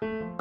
Thank you.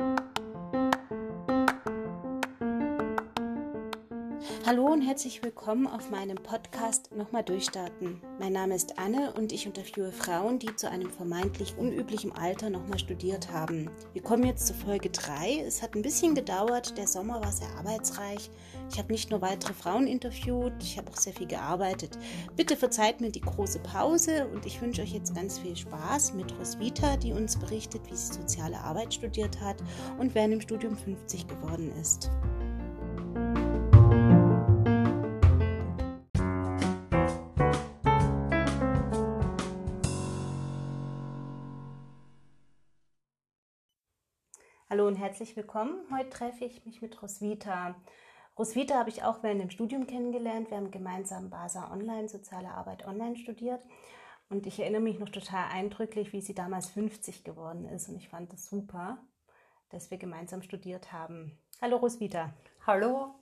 Hallo und herzlich willkommen auf meinem Podcast Nochmal Durchstarten. Mein Name ist Anne und ich interviewe Frauen, die zu einem vermeintlich unüblichen Alter nochmal studiert haben. Wir kommen jetzt zu Folge 3. Es hat ein bisschen gedauert, der Sommer war sehr arbeitsreich. Ich habe nicht nur weitere Frauen interviewt, ich habe auch sehr viel gearbeitet. Bitte verzeiht mir die große Pause und ich wünsche euch jetzt ganz viel Spaß mit Roswitha, die uns berichtet, wie sie soziale Arbeit studiert hat und während im Studium 50 geworden ist. Herzlich willkommen. Heute treffe ich mich mit Roswitha. Roswitha habe ich auch während dem Studium kennengelernt. Wir haben gemeinsam BASA Online, Soziale Arbeit Online studiert. Und ich erinnere mich noch total eindrücklich, wie sie damals 50 geworden ist. Und ich fand das super, dass wir gemeinsam studiert haben. Hallo Roswitha. Hallo.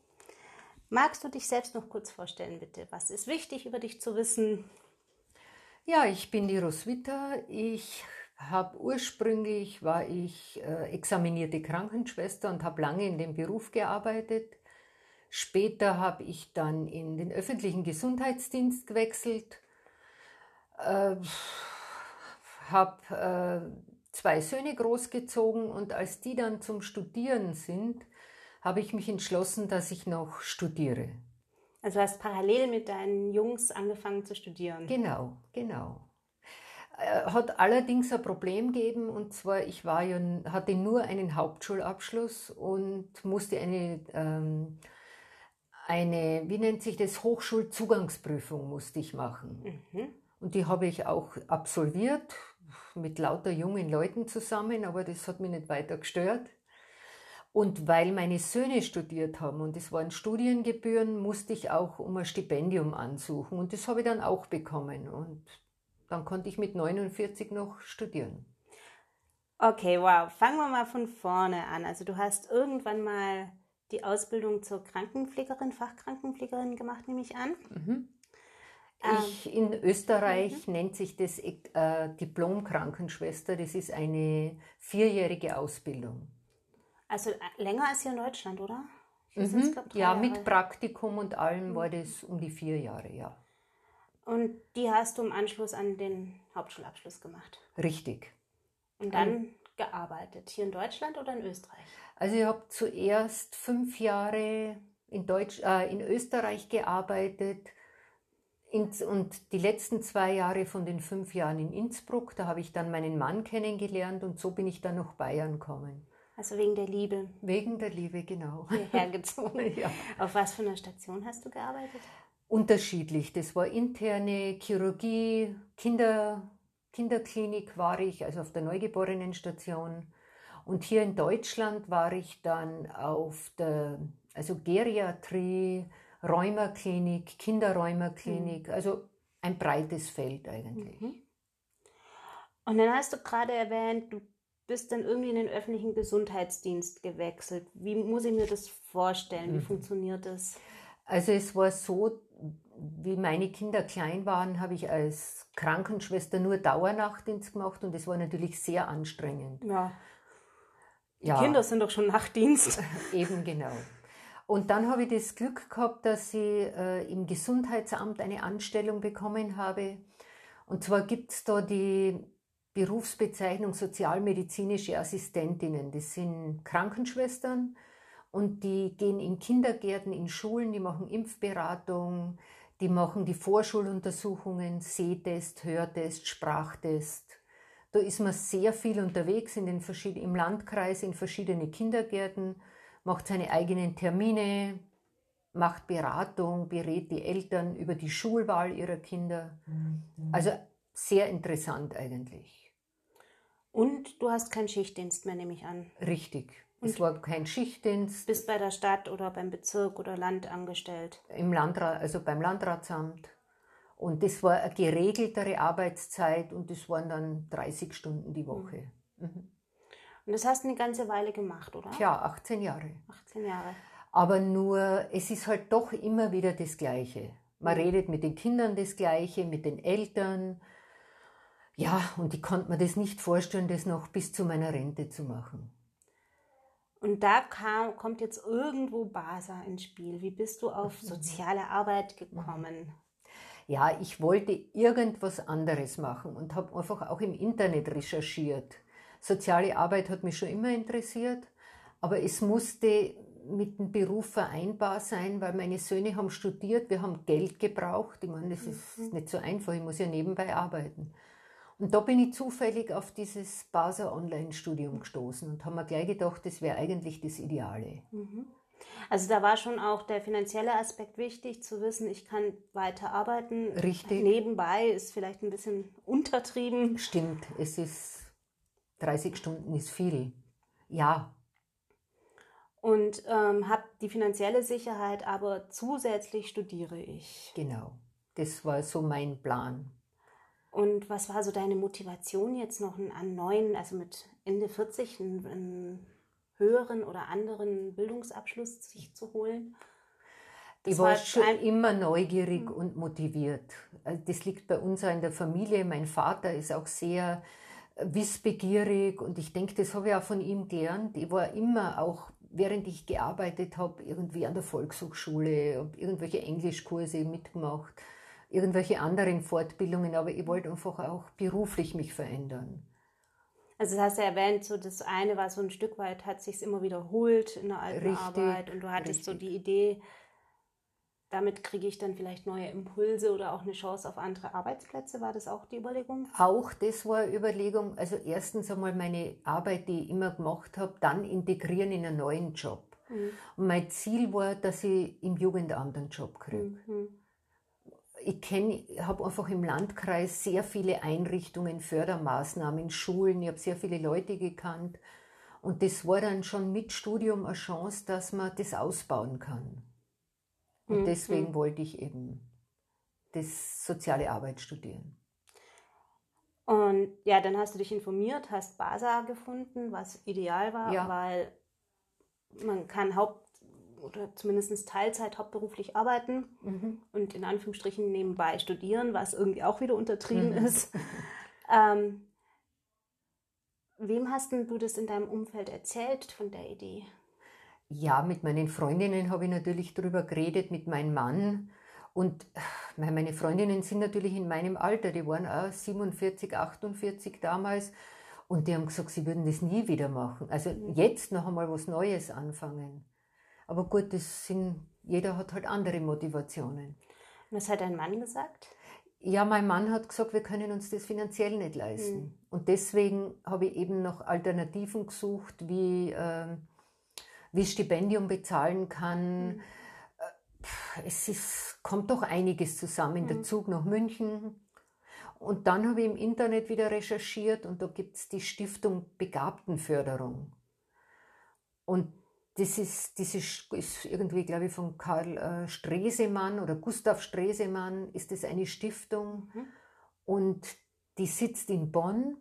Magst du dich selbst noch kurz vorstellen, bitte? Was ist wichtig über dich zu wissen? Ja, ich bin die Roswitha. Ich habe ursprünglich war ich äh, examinierte Krankenschwester und habe lange in dem Beruf gearbeitet. Später habe ich dann in den öffentlichen Gesundheitsdienst gewechselt, äh, habe äh, zwei Söhne großgezogen und als die dann zum Studieren sind, habe ich mich entschlossen, dass ich noch studiere. Also hast parallel mit deinen Jungs angefangen zu studieren. Genau, genau. Äh, hat allerdings ein Problem gegeben und zwar ich war ja, hatte nur einen Hauptschulabschluss und musste eine, ähm, eine, wie nennt sich das, Hochschulzugangsprüfung musste ich machen. Mhm. Und die habe ich auch absolviert mit lauter jungen Leuten zusammen, aber das hat mich nicht weiter gestört. Und weil meine Söhne studiert haben und es waren Studiengebühren, musste ich auch um ein Stipendium ansuchen und das habe ich dann auch bekommen. Und dann konnte ich mit 49 noch studieren. Okay, wow. Fangen wir mal von vorne an. Also du hast irgendwann mal die Ausbildung zur Krankenpflegerin, Fachkrankenpflegerin gemacht, nehme ich an. Mhm. Ähm, ich, in Österreich mhm. nennt sich das äh, Diplom-Krankenschwester. Das ist eine vierjährige Ausbildung. Also äh, länger als hier in Deutschland, oder? Mhm. Ja, Jahre. mit Praktikum und allem mhm. war das um die vier Jahre, ja. Und die hast du im Anschluss an den Hauptschulabschluss gemacht? Richtig. Und dann um, gearbeitet, hier in Deutschland oder in Österreich? Also ich habe zuerst fünf Jahre in, Deutsch, äh, in Österreich gearbeitet in, und die letzten zwei Jahre von den fünf Jahren in Innsbruck. Da habe ich dann meinen Mann kennengelernt und so bin ich dann nach Bayern gekommen. Also wegen der Liebe? Wegen der Liebe, genau. Hierher gezogen. ja. Auf was für einer Station hast du gearbeitet? Unterschiedlich. Das war interne Chirurgie, Kinder, Kinderklinik war ich, also auf der Neugeborenenstation. Und hier in Deutschland war ich dann auf der also Geriatrie, Rheumaklinik, Kinderrheumaklinik, mhm. also ein breites Feld eigentlich. Mhm. Und dann hast du gerade erwähnt, du bist dann irgendwie in den öffentlichen Gesundheitsdienst gewechselt. Wie muss ich mir das vorstellen? Wie mhm. funktioniert das? Also es war so, wie meine Kinder klein waren, habe ich als Krankenschwester nur Dauernachtdienst gemacht und das war natürlich sehr anstrengend. Ja. Die ja. Kinder sind doch schon Nachtdienst. Eben genau. Und dann habe ich das Glück gehabt, dass ich äh, im Gesundheitsamt eine Anstellung bekommen habe. Und zwar gibt es da die Berufsbezeichnung sozialmedizinische Assistentinnen. Das sind Krankenschwestern, und die gehen in Kindergärten, in Schulen, die machen Impfberatung, die machen die Vorschuluntersuchungen, Sehtest, Hörtest, Sprachtest. Da ist man sehr viel unterwegs in den im Landkreis, in verschiedene Kindergärten, macht seine eigenen Termine, macht Beratung, berät die Eltern über die Schulwahl ihrer Kinder. Mhm. Also sehr interessant eigentlich. Und du hast keinen Schichtdienst mehr, nehme ich an. Richtig. Es war kein Schichtdienst. Bist bei der Stadt oder beim Bezirk oder Land angestellt? Im Landrat, also beim Landratsamt. Und das war eine geregeltere Arbeitszeit und das waren dann 30 Stunden die Woche. Mhm. Mhm. Und das hast du eine ganze Weile gemacht, oder? Ja, 18 Jahre. 18 Jahre. Aber nur, es ist halt doch immer wieder das Gleiche. Man mhm. redet mit den Kindern das Gleiche, mit den Eltern. Ja, und ich konnte mir das nicht vorstellen, das noch bis zu meiner Rente zu machen. Und da kam, kommt jetzt irgendwo BASA ins Spiel. Wie bist du auf mhm. soziale Arbeit gekommen? Ja, ich wollte irgendwas anderes machen und habe einfach auch im Internet recherchiert. Soziale Arbeit hat mich schon immer interessiert, aber es musste mit dem Beruf vereinbar sein, weil meine Söhne haben studiert, wir haben Geld gebraucht. Ich meine, das ist mhm. nicht so einfach, ich muss ja nebenbei arbeiten. Und da bin ich zufällig auf dieses Basa Online-Studium gestoßen und habe mir gleich gedacht, das wäre eigentlich das Ideale. Mhm. Also da war schon auch der finanzielle Aspekt wichtig, zu wissen, ich kann weiter arbeiten. Richtig. Nebenbei ist vielleicht ein bisschen untertrieben. Stimmt, es ist 30 Stunden ist viel. Ja. Und ähm, habe die finanzielle Sicherheit, aber zusätzlich studiere ich. Genau, das war so mein Plan. Und was war so deine Motivation jetzt noch an neuen, also mit Ende 40 einen, einen höheren oder anderen Bildungsabschluss sich zu holen? Das ich war, war schon immer neugierig mhm. und motiviert. Also das liegt bei uns auch in der Familie. Mein Vater ist auch sehr wissbegierig und ich denke, das habe ich auch von ihm gelernt. Ich war immer auch, während ich gearbeitet habe, irgendwie an der Volkshochschule, habe irgendwelche Englischkurse mitgemacht irgendwelche anderen Fortbildungen, aber ich wollte einfach auch beruflich mich verändern. Also das hast du erwähnt, so das eine war so ein Stück weit, hat sich immer wiederholt in der alten richtig, Arbeit und du hattest richtig. so die Idee, damit kriege ich dann vielleicht neue Impulse oder auch eine Chance auf andere Arbeitsplätze. War das auch die Überlegung? Auch das war eine Überlegung. Also erstens einmal meine Arbeit, die ich immer gemacht habe, dann integrieren in einen neuen Job. Mhm. Und mein Ziel war, dass ich im Jugendamt einen Job kriege. Mhm ich kenne, habe einfach im Landkreis sehr viele Einrichtungen, Fördermaßnahmen, Schulen, ich habe sehr viele Leute gekannt. Und das war dann schon mit Studium eine Chance, dass man das ausbauen kann. Und mhm. deswegen wollte ich eben das soziale Arbeit studieren. Und ja, dann hast du dich informiert, hast BASA gefunden, was ideal war, ja. weil man kann Haupt oder zumindest Teilzeit hauptberuflich arbeiten mhm. und in Anführungsstrichen nebenbei studieren, was irgendwie auch wieder untertrieben mhm. ist. Ähm, wem hast denn du das in deinem Umfeld erzählt von der Idee? Ja, mit meinen Freundinnen habe ich natürlich darüber geredet, mit meinem Mann. Und meine Freundinnen sind natürlich in meinem Alter, die waren auch 47, 48 damals. Und die haben gesagt, sie würden das nie wieder machen. Also mhm. jetzt noch einmal was Neues anfangen. Aber gut, das sind, jeder hat halt andere Motivationen. Was hat dein Mann gesagt? Ja, mein Mann hat gesagt, wir können uns das finanziell nicht leisten. Mhm. Und deswegen habe ich eben noch Alternativen gesucht, wie, äh, wie Stipendium bezahlen kann. Mhm. Es ist, kommt doch einiges zusammen. Mhm. Der Zug nach München. Und dann habe ich im Internet wieder recherchiert und da gibt es die Stiftung Begabtenförderung. Und das ist, das ist, ist irgendwie, glaube ich, von Karl äh, Stresemann oder Gustav Stresemann ist das eine Stiftung mhm. und die sitzt in Bonn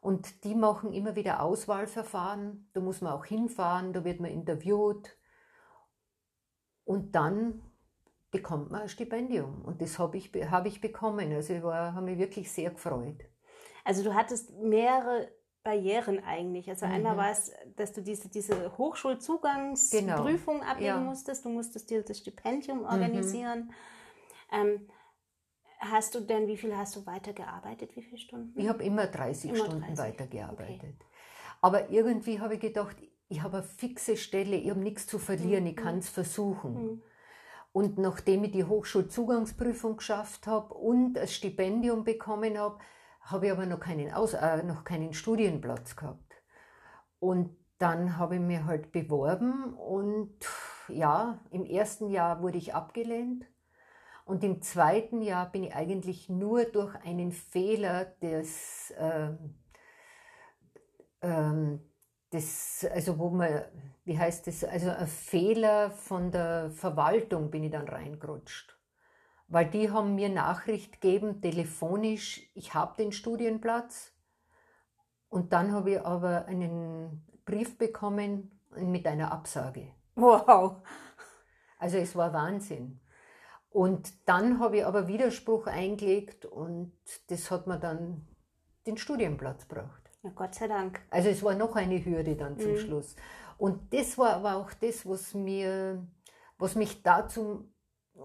und die machen immer wieder Auswahlverfahren. Da muss man auch hinfahren, da wird man interviewt und dann bekommt man ein Stipendium und das habe ich, hab ich bekommen. Also ich habe mich wirklich sehr gefreut. Also du hattest mehrere Barrieren eigentlich. Also mhm. einmal war es, dass du diese, diese Hochschulzugangsprüfung genau. ablegen ja. musstest. Du musstest dir das Stipendium mhm. organisieren. Mhm. Ähm, hast du denn, wie viel hast du weitergearbeitet? Wie viele Stunden? Ich habe immer 30 immer Stunden 30. weitergearbeitet. Okay. Aber irgendwie habe ich gedacht, ich habe eine fixe Stelle, ich habe nichts zu verlieren, mhm. ich kann es versuchen. Mhm. Und nachdem ich die Hochschulzugangsprüfung geschafft habe und ein Stipendium bekommen habe, habe ich aber noch keinen, Aus äh, noch keinen Studienplatz gehabt. Und dann habe ich mir halt beworben und ja, im ersten Jahr wurde ich abgelehnt. Und im zweiten Jahr bin ich eigentlich nur durch einen Fehler des, äh, äh, des also wo man, wie heißt das, also ein Fehler von der Verwaltung bin ich dann reingerutscht weil die haben mir Nachricht gegeben, telefonisch, ich habe den Studienplatz. Und dann habe ich aber einen Brief bekommen mit einer Absage. Wow. Also es war Wahnsinn. Und dann habe ich aber Widerspruch eingelegt und das hat mir dann den Studienplatz gebracht. Ja, Gott sei Dank. Also es war noch eine Hürde dann zum Mhm. Schluss. Und das war aber auch das, was mir, was mich dazu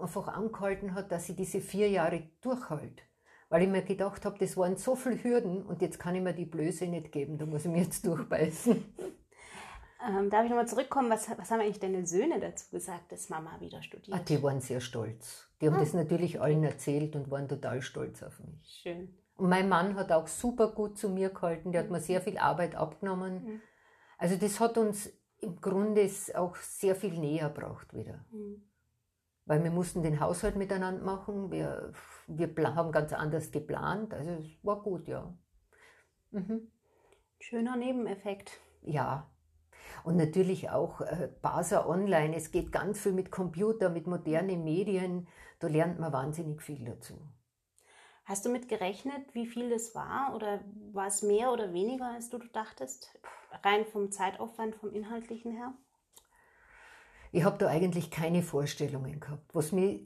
einfach angehalten hat, dass ich diese vier Jahre durchhalte. Weil ich mir gedacht habe, das waren so viele Hürden und jetzt kann ich mir die Blöße nicht geben, da muss ich mir jetzt durchbeißen. Ähm, darf ich nochmal zurückkommen? Was, was haben eigentlich deine Söhne dazu gesagt, dass Mama wieder Ah, studiert? die waren sehr stolz. Die haben Ah. das natürlich allen erzählt und waren total stolz auf mich. Schön. Und mein Mann hat auch super gut zu mir gehalten, der hat mir sehr viel Arbeit abgenommen. Mhm. Also das hat uns im Grunde auch sehr viel näher gebracht wieder. Mhm. Weil wir mussten den Haushalt miteinander machen, wir, wir haben ganz anders geplant, also es war gut, ja. Mhm. Schöner Nebeneffekt. Ja. Und natürlich auch äh, Basa Online, es geht ganz viel mit Computer, mit modernen Medien, da lernt man wahnsinnig viel dazu. Hast du mit gerechnet, wie viel das war? Oder war es mehr oder weniger, als du dachtest? Rein vom Zeitaufwand, vom Inhaltlichen her? Ich habe da eigentlich keine Vorstellungen gehabt. Was, mir,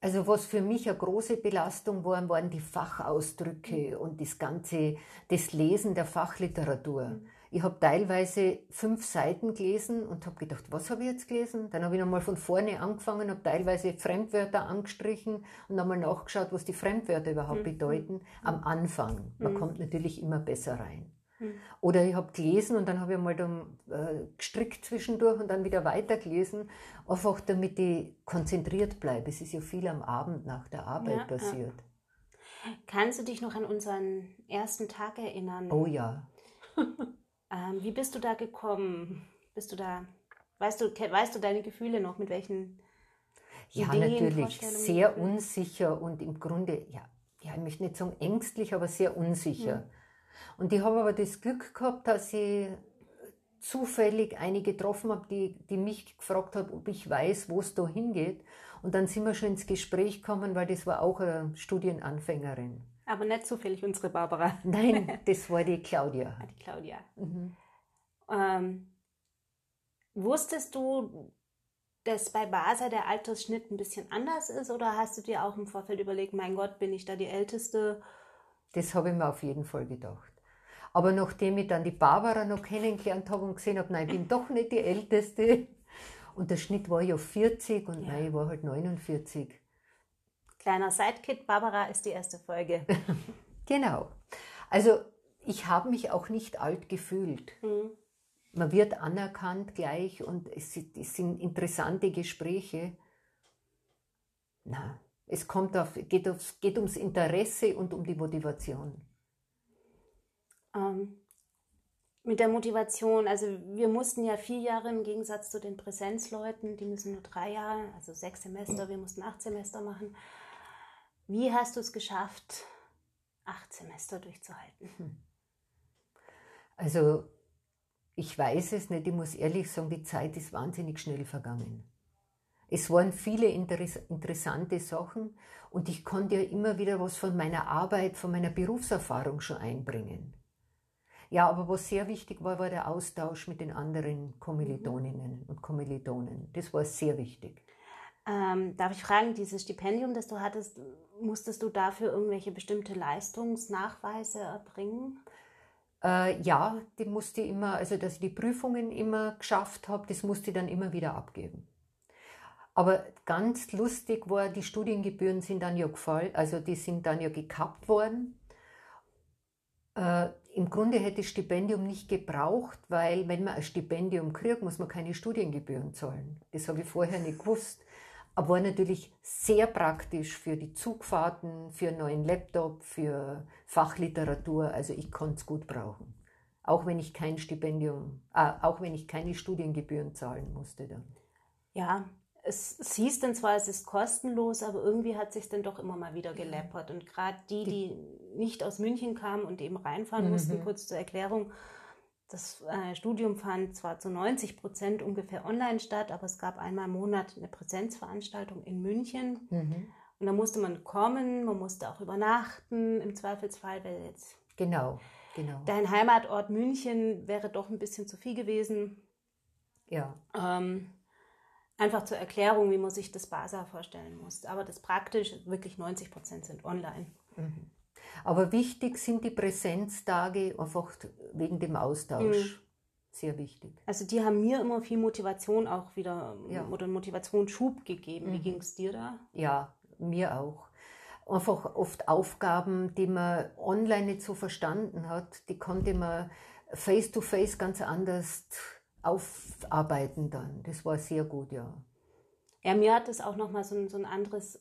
also was für mich eine große Belastung war, waren die Fachausdrücke und das ganze, das Lesen der Fachliteratur. Mhm. Ich habe teilweise fünf Seiten gelesen und habe gedacht, was habe ich jetzt gelesen? Dann habe ich nochmal von vorne angefangen, habe teilweise Fremdwörter angestrichen und nochmal nachgeschaut, was die Fremdwörter überhaupt Mhm. bedeuten. Am Anfang. Man Mhm. kommt natürlich immer besser rein. Mhm. Oder ich habe gelesen und dann habe ich mal dann, äh, gestrickt zwischendurch und dann wieder weitergelesen, einfach damit ich konzentriert bleibe. Es ist ja viel am Abend nach der Arbeit Ja, ja. passiert. Kannst du dich noch an unseren ersten Tag erinnern? Oh ja. Ähm, wie bist du da gekommen? Bist du da, weißt du, weißt du deine Gefühle noch, mit welchen Ja, Ideen, natürlich. Sehr unsicher und im Grunde, ja, ja, ich möchte nicht sagen ängstlich, aber sehr unsicher. Mhm. Und ich habe aber das Glück gehabt, dass ich zufällig eine getroffen habe, die, die mich gefragt hat, ob ich weiß, wo es da hingeht. Und dann sind wir schon ins Gespräch gekommen, weil das war auch eine Studienanfängerin. Aber nicht zufällig unsere Barbara, Nein, das war die Claudia. Ah, die Claudia. Mhm. Ähm, wusstest du, dass bei Basa der Altersschnitt ein bisschen anders ist oder hast du dir auch im Vorfeld überlegt, mein Gott, bin ich da die Älteste? Das habe ich mir auf jeden Fall gedacht. Aber nachdem ich dann die Barbara noch kennengelernt habe und gesehen habe, nein, ich bin doch nicht die Älteste. Und der Schnitt war ja 40 und Ja. nein, ich war halt 49. Kleiner Sidekick, Barbara ist die erste Folge. Genau. Also ich habe mich auch nicht alt gefühlt. Hm. Man wird anerkannt gleich und es, sind- es sind interessante Gespräche. Na, es kommt auf, geht, aufs, geht ums Interesse und um die Motivation. Ähm, mit der Motivation, also wir mussten ja vier Jahre im Gegensatz zu den Präsenzleuten, die müssen nur drei Jahre, also sechs Semester, wir mussten acht Semester machen. Wie hast du es geschafft, acht Semester durchzuhalten? Also ich weiß es nicht, ich muss ehrlich sagen, die Zeit ist wahnsinnig schnell vergangen. Es waren viele interess interessante Sachen und ich konnte ja immer wieder was von meiner Arbeit, von meiner Berufserfahrung schon einbringen. Ja, aber was sehr wichtig war, war der Austausch mit den anderen Kommilitoninnen und Kommilitonen. Das war sehr wichtig. Ähm, darf ich fragen, dieses Stipendium, das du hattest, musstest du dafür irgendwelche bestimmte Leistungsnachweise erbringen? Äh, ja, die musste ich immer, also dass ich die Prüfungen immer geschafft habe, das musste ich dann immer wieder abgeben. Aber ganz lustig war, die Studiengebühren sind dann ja gefallen, also die sind dann ja gekappt worden. Äh, Im Grunde hätte das Stipendium nicht gebraucht, weil wenn man ein Stipendium kriegt, muss man keine Studiengebühren zahlen. Das habe ich vorher nicht gewusst. Aber war natürlich sehr praktisch für die Zugfahrten, für einen neuen Laptop, für Fachliteratur. Also ich konnte es gut brauchen. Auch wenn ich kein Stipendium, äh, auch wenn ich keine Studiengebühren zahlen musste dann. Ja, es, es hieß dann zwar, es ist kostenlos, aber irgendwie hat sich dann doch immer mal wieder geleppert. Und gerade die, die nicht aus München kamen und eben reinfahren Mhm. mussten, kurz zur Erklärung, das äh, Studium fand zwar zu 90 Prozent ungefähr online statt, aber es gab einmal im Monat eine Präsenzveranstaltung in München. Und da musste man kommen, man musste auch übernachten, im Zweifelsfall, weil jetzt Genau, genau. dein Heimatort München wäre doch ein bisschen zu viel gewesen. Ja. Ähm, einfach zur Erklärung, wie man sich das BASA vorstellen muss. Aber das praktisch, wirklich 90 Prozent sind online. Mhm. Aber wichtig sind die Präsenztage einfach wegen dem Austausch. Mhm. Sehr wichtig. Also die haben mir immer viel Motivation auch wieder ja. oder Motivationsschub gegeben. Mhm. Wie ging es dir da? Ja, mir auch. Einfach oft Aufgaben, die man online nicht so verstanden hat, die konnte man face to face ganz anders aufarbeiten dann. Das war sehr gut, ja. Ja, mir hat es auch nochmal so ein, so ein anderes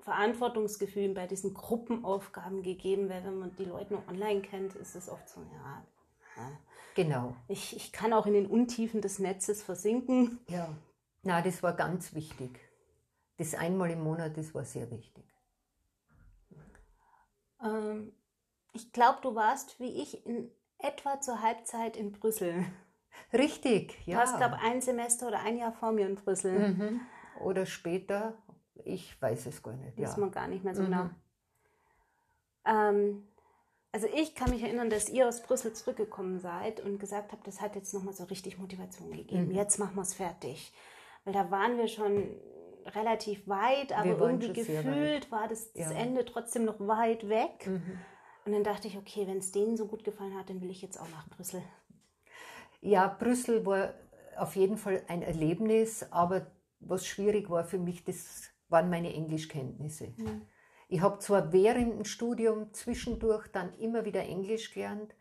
Verantwortungsgefühl bei diesen Gruppenaufgaben gegeben, weil wenn man die Leute nur online kennt, ist es oft so, ja. Genau. Ich, ich kann auch in den Untiefen des Netzes versinken. Ja. Na, das war ganz wichtig. Das einmal im Monat, das war sehr wichtig. Ähm, ich glaube, du warst wie ich in etwa zur Halbzeit in Brüssel. Richtig, ja. Du hast, glaube ich, ein Semester oder ein Jahr vor mir in Brüssel. Mhm. Oder später, ich weiß es gar nicht. Ja. wir gar nicht mehr so mhm. genau. Ähm, also ich kann mich erinnern, dass ihr aus Brüssel zurückgekommen seid und gesagt habt, das hat jetzt nochmal so richtig Motivation gegeben. Mhm. Jetzt machen wir es fertig. Weil da waren wir schon relativ weit, aber irgendwie gefühlt war das, das ja. Ende trotzdem noch weit weg. Mhm. Und dann dachte ich, okay, wenn es denen so gut gefallen hat, dann will ich jetzt auch nach Brüssel. Ja, Brüssel war auf jeden Fall ein Erlebnis, aber was schwierig war für mich, das waren meine Englischkenntnisse. Mhm. Ich habe zwar während dem Studium zwischendurch dann immer wieder Englisch gelernt,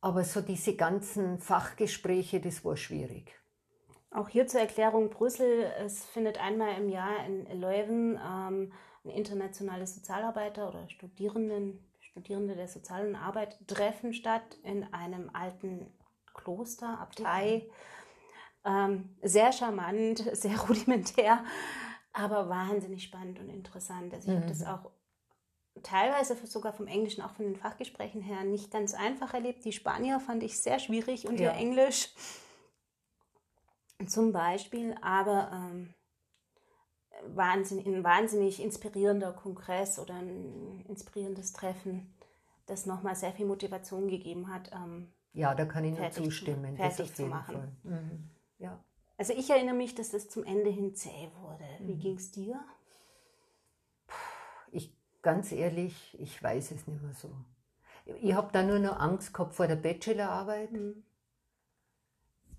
aber so diese ganzen Fachgespräche, das war schwierig. Auch hier zur Erklärung Brüssel, es findet einmal im Jahr in Leuven ähm, ein internationales Sozialarbeiter oder Studierenden, Studierende der sozialen Arbeit Treffen statt in einem alten Kloster, Abtei. Ähm, sehr charmant, sehr rudimentär, aber wahnsinnig spannend und interessant. Also ich mhm. habe das auch teilweise sogar vom Englischen, auch von den Fachgesprächen her, nicht ganz einfach erlebt. Die Spanier fand ich sehr schwierig und ja. ihr Englisch zum Beispiel, aber ähm, wahnsinnig, ein wahnsinnig inspirierender Kongress oder ein inspirierendes Treffen, das nochmal sehr viel Motivation gegeben hat. Ähm, ja, da kann ich nur zustimmen. Zu, fertig zu machen. Mhm. Ja. Also ich erinnere mich, dass das zum Ende hin zäh wurde. Wie mhm. ging es dir? Ich, ganz ehrlich, ich weiß es nicht mehr so. Ich habe da nur noch Angst gehabt vor der Bachelorarbeit. Mhm.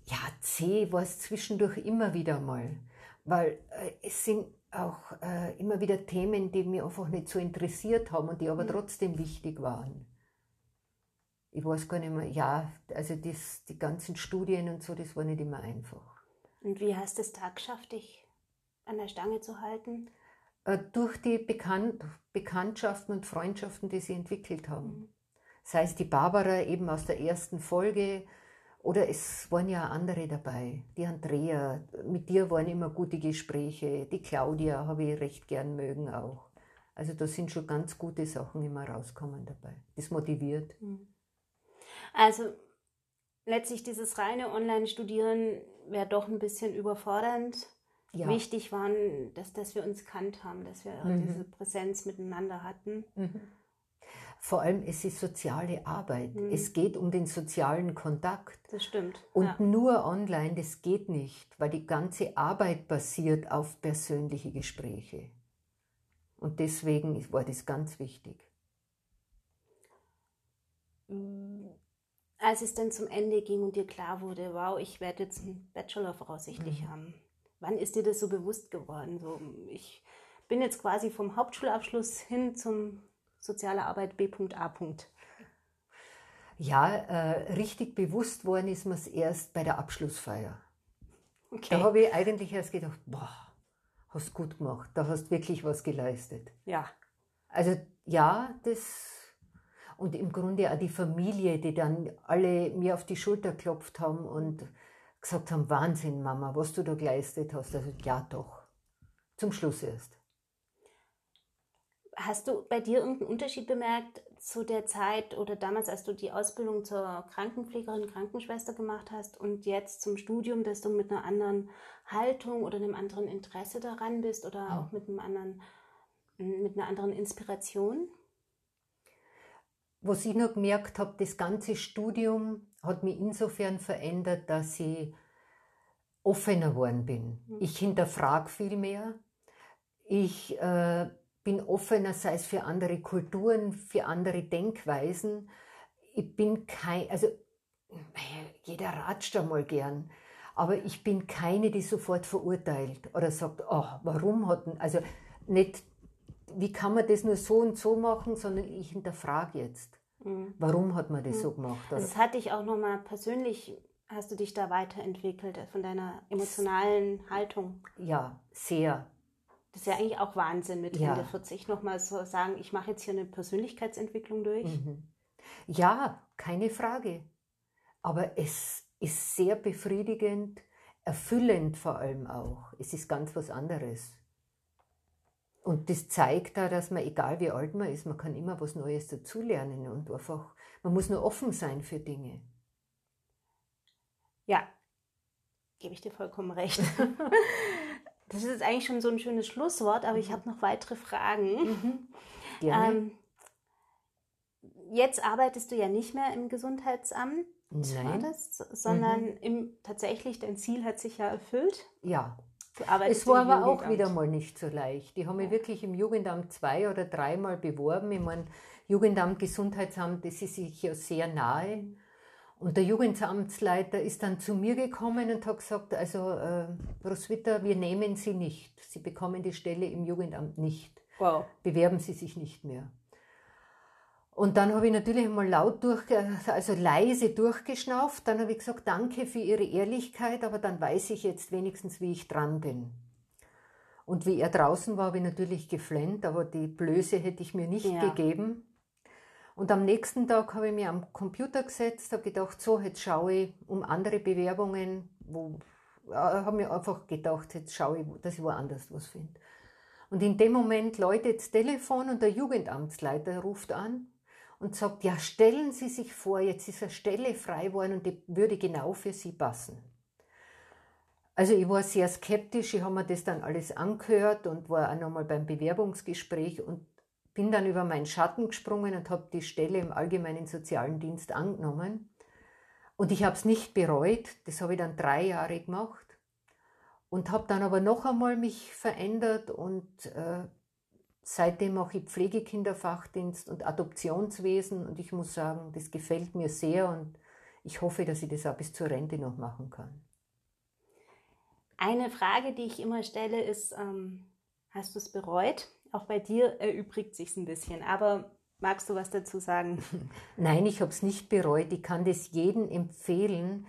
Ja, zäh war es zwischendurch immer wieder mal, weil äh, es sind auch äh, immer wieder Themen, die mich einfach nicht so interessiert haben und die aber mhm. trotzdem wichtig waren ich weiß gar nicht mehr, ja, also das, die ganzen Studien und so, das war nicht immer einfach. Und wie hast du es da geschafft, dich an der Stange zu halten? Äh, durch die Bekannt Bekanntschaften und Freundschaften, die sie entwickelt haben. Mhm. Sei es die Barbara eben aus der ersten Folge oder es waren ja andere dabei. Die Andrea, mit dir waren immer gute Gespräche. Die Claudia habe ich recht gern mögen auch. Also da sind schon ganz gute Sachen immer rauskommen dabei. Das motiviert. Mhm. Also letztlich dieses reine Online-Studieren wäre doch ein bisschen überfordernd. Ja. Wichtig war, dass, dass wir uns kannt haben, dass wir mhm. diese Präsenz miteinander hatten. Mhm. Vor allem, es ist soziale Arbeit. Mhm. Es geht um den sozialen Kontakt. Das stimmt. Und ja. nur online, das geht nicht, weil die ganze Arbeit basiert auf persönliche Gespräche. Und deswegen war das ganz wichtig. Als es dann zum Ende ging und dir klar wurde, wow, ich werde jetzt einen Bachelor voraussichtlich mhm. haben, wann ist dir das so bewusst geworden? So, ich bin jetzt quasi vom Hauptschulabschluss hin zum Soziale Arbeit B.A. Ja, äh, richtig bewusst worden ist mir es erst bei der Abschlussfeier. Okay. Da habe ich eigentlich erst gedacht, boah, hast gut gemacht, da hast wirklich was geleistet. Ja. Also ja, das und im Grunde auch die Familie, die dann alle mir auf die Schulter klopft haben und gesagt haben, Wahnsinn, Mama, was du da geleistet hast. Also ja, doch. Zum Schluss erst. Hast du bei dir irgendeinen Unterschied bemerkt zu der Zeit oder damals, als du die Ausbildung zur Krankenpflegerin, Krankenschwester gemacht hast und jetzt zum Studium, dass du mit einer anderen Haltung oder einem anderen Interesse daran bist oder ja. auch mit einem anderen, mit einer anderen Inspiration? Was ich noch gemerkt habe, das ganze Studium hat mich insofern verändert, dass ich offener geworden bin. Mhm. Ich hinterfrage viel mehr. Ich äh, bin offener, sei es für andere Kulturen, für andere Denkweisen. Ich bin kein, also jeder ratscht einmal gern, aber ich bin keine, die sofort verurteilt oder sagt, oh, warum hat, also nicht, wie kann man das nur so und so machen, sondern ich hinterfrage jetzt. Mhm. Warum hat man das mhm. so gemacht? Also das hat dich auch nochmal persönlich, hast du dich da weiterentwickelt von deiner emotionalen Haltung? Ja, sehr. Das ist ja eigentlich auch Wahnsinn mit ja. Ende 40 nochmal so sagen, ich mache jetzt hier eine Persönlichkeitsentwicklung durch. Mhm. Ja, keine Frage. Aber es ist sehr befriedigend, erfüllend vor allem auch. Es ist ganz was anderes. Und das zeigt da, dass man, egal wie alt man ist, man kann immer was Neues dazulernen und einfach, man muss nur offen sein für Dinge. Ja, gebe ich dir vollkommen recht. das ist eigentlich schon so ein schönes Schlusswort, aber ich mhm. habe noch weitere Fragen. Mhm. Ähm, jetzt arbeitest du ja nicht mehr im Gesundheitsamt, Nein. Sondern mhm. im, tatsächlich dein Ziel hat sich ja erfüllt. Ja, es war aber auch wieder mal nicht so leicht. Die haben mich wirklich im Jugendamt zwei oder dreimal beworben. Ich meine, Jugendamt, Gesundheitsamt, das ist sich ja sehr nahe. Und der Jugendamtsleiter ist dann zu mir gekommen und hat gesagt, also äh, Roswitha, wir nehmen Sie nicht. Sie bekommen die Stelle im Jugendamt nicht. Wow. Bewerben Sie sich nicht mehr. Und dann habe ich natürlich einmal laut durch, also leise durchgeschnauft. Dann habe ich gesagt, danke für Ihre Ehrlichkeit, aber dann weiß ich jetzt wenigstens, wie ich dran bin. Und wie er draußen war, habe ich natürlich geflennt, aber die Blöße hätte ich mir nicht ja. gegeben. Und am nächsten Tag habe ich mir am Computer gesetzt, habe gedacht, so, jetzt schaue ich um andere Bewerbungen, wo, äh, habe mir einfach gedacht, jetzt schaue ich, dass ich woanders was finde. Und in dem Moment läutet das Telefon und der Jugendamtsleiter ruft an und sagt, ja, stellen Sie sich vor, jetzt ist eine Stelle frei geworden und die würde genau für Sie passen. Also ich war sehr skeptisch, ich habe mir das dann alles angehört und war auch nochmal beim Bewerbungsgespräch und bin dann über meinen Schatten gesprungen und habe die Stelle im Allgemeinen Sozialen Dienst angenommen. Und ich habe es nicht bereut, das habe ich dann drei Jahre gemacht und habe dann aber noch einmal mich verändert und äh, Seitdem mache ich Pflegekinderfachdienst und Adoptionswesen und ich muss sagen, das gefällt mir sehr und ich hoffe, dass ich das auch bis zur Rente noch machen kann. Eine Frage, die ich immer stelle, ist, ähm, hast du es bereut? Auch bei dir erübrigt sich ein bisschen, aber magst du was dazu sagen? Nein, ich habe es nicht bereut. Ich kann das jedem empfehlen.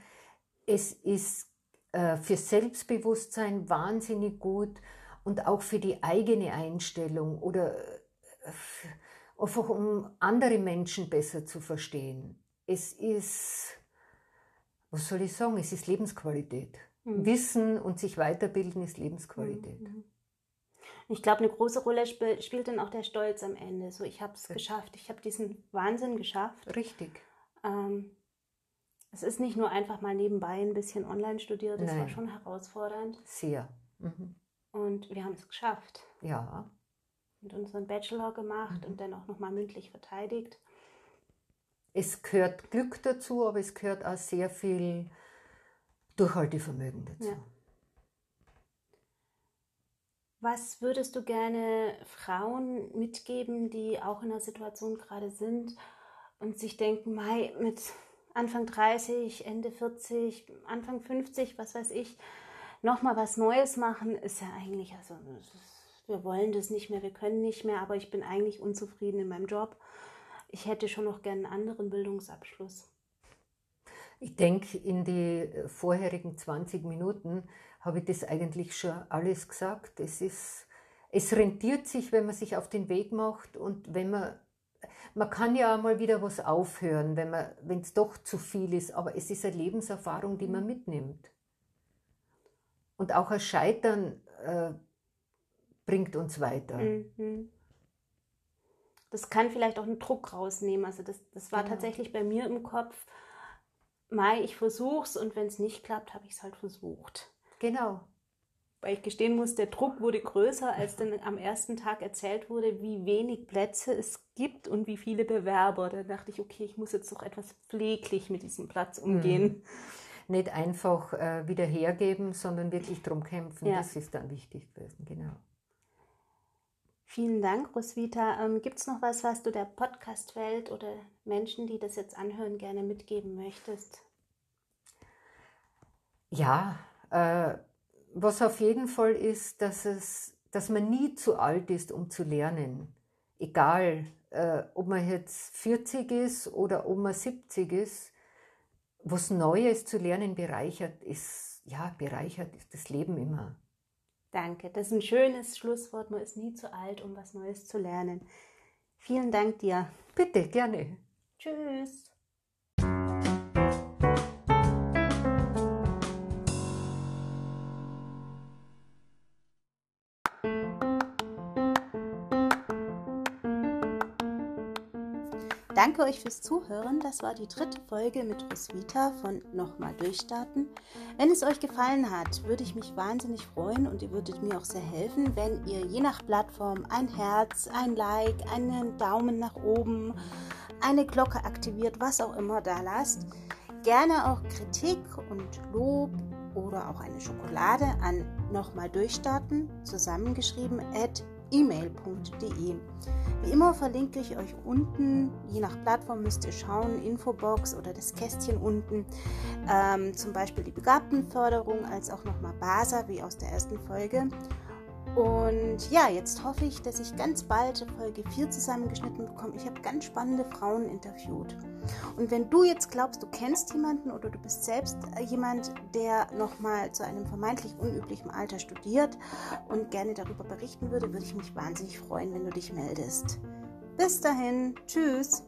Es ist äh, für Selbstbewusstsein wahnsinnig gut und auch für die eigene Einstellung oder äh, einfach um andere Menschen besser zu verstehen. Es ist, was soll ich sagen, es ist Lebensqualität. Mhm. Wissen und sich weiterbilden ist Lebensqualität. Mhm. Ich glaube, eine große Rolle sp spielt dann auch der Stolz am Ende. So, ich habe es geschafft, ich habe diesen Wahnsinn geschafft. Richtig. Ähm, es ist nicht nur einfach mal nebenbei ein bisschen online studiert, das Nein. war schon herausfordernd. Sehr. Mhm. Und wir haben es geschafft. Ja. Und unseren Bachelor gemacht mhm. und dann auch nochmal mündlich verteidigt. Es gehört Glück dazu, aber es gehört auch sehr viel Durchhaltevermögen dazu. Ja. Was würdest du gerne Frauen mitgeben, die auch in der Situation gerade sind und sich denken, Mai, mit Anfang 30, Ende 40, Anfang 50, was weiß ich, nochmal was Neues machen, ist ja eigentlich, also wir wollen das nicht mehr, wir können nicht mehr, aber ich bin eigentlich unzufrieden in meinem Job. Ich hätte schon noch gerne einen anderen Bildungsabschluss. Ich denke, in die vorherigen 20 Minuten habe ich das eigentlich schon alles gesagt. Es, ist, es rentiert sich, wenn man sich auf den Weg macht und wenn man, man kann ja mal wieder was aufhören, wenn es doch zu viel ist, aber es ist eine Lebenserfahrung, die man mitnimmt. Und auch ein Scheitern äh, bringt uns weiter. Mhm. Das kann vielleicht auch einen Druck rausnehmen. Also das, das war genau. tatsächlich bei mir im Kopf, Mai, ich versuch's und wenn es nicht klappt, habe ich es halt versucht. Genau. Weil ich gestehen muss, der Druck wurde größer, als dann am ersten Tag erzählt wurde, wie wenig Plätze es gibt und wie viele Bewerber. Da dachte ich, okay, ich muss jetzt doch etwas pfleglich mit diesem Platz umgehen. Mhm nicht einfach äh, wieder hergeben, sondern wirklich drum kämpfen. Ja. Das ist dann wichtig gewesen, genau. Vielen Dank, Roswitha. Ähm, Gibt es noch was, was du der Podcast-Welt oder Menschen, die das jetzt anhören, gerne mitgeben möchtest? Ja, äh, was auf jeden Fall ist, dass, es, dass man nie zu alt ist, um zu lernen. Egal, äh, ob man jetzt 40 ist oder ob man 70 ist, was Neues zu lernen bereichert, ist, ja, bereichert ist das Leben immer. Danke, das ist ein schönes Schlusswort. Man ist nie zu alt, um was Neues zu lernen. Vielen Dank dir. Bitte, gerne. Tschüss. Danke euch fürs Zuhören. Das war die dritte Folge mit Roswitha von Nochmal Durchstarten. Wenn es euch gefallen hat, würde ich mich wahnsinnig freuen und ihr würdet mir auch sehr helfen, wenn ihr je nach Plattform ein Herz, ein Like, einen Daumen nach oben, eine Glocke aktiviert, was auch immer da lasst. Gerne auch Kritik und Lob oder auch eine Schokolade an Nochmal Durchstarten, zusammengeschrieben at email.de. Wie immer verlinke ich euch unten, je nach Plattform müsst ihr schauen, Infobox oder das Kästchen unten, ähm, zum Beispiel die Begabtenförderung als auch nochmal BASA, wie aus der ersten Folge. Und ja, jetzt hoffe ich, dass ich ganz bald Folge 4 zusammengeschnitten bekomme. Ich habe ganz spannende Frauen interviewt. Und wenn du jetzt glaubst, du kennst jemanden oder du bist selbst jemand, der nochmal zu einem vermeintlich unüblichen Alter studiert und gerne darüber berichten würde, würde ich mich wahnsinnig freuen, wenn du dich meldest. Bis dahin, tschüss.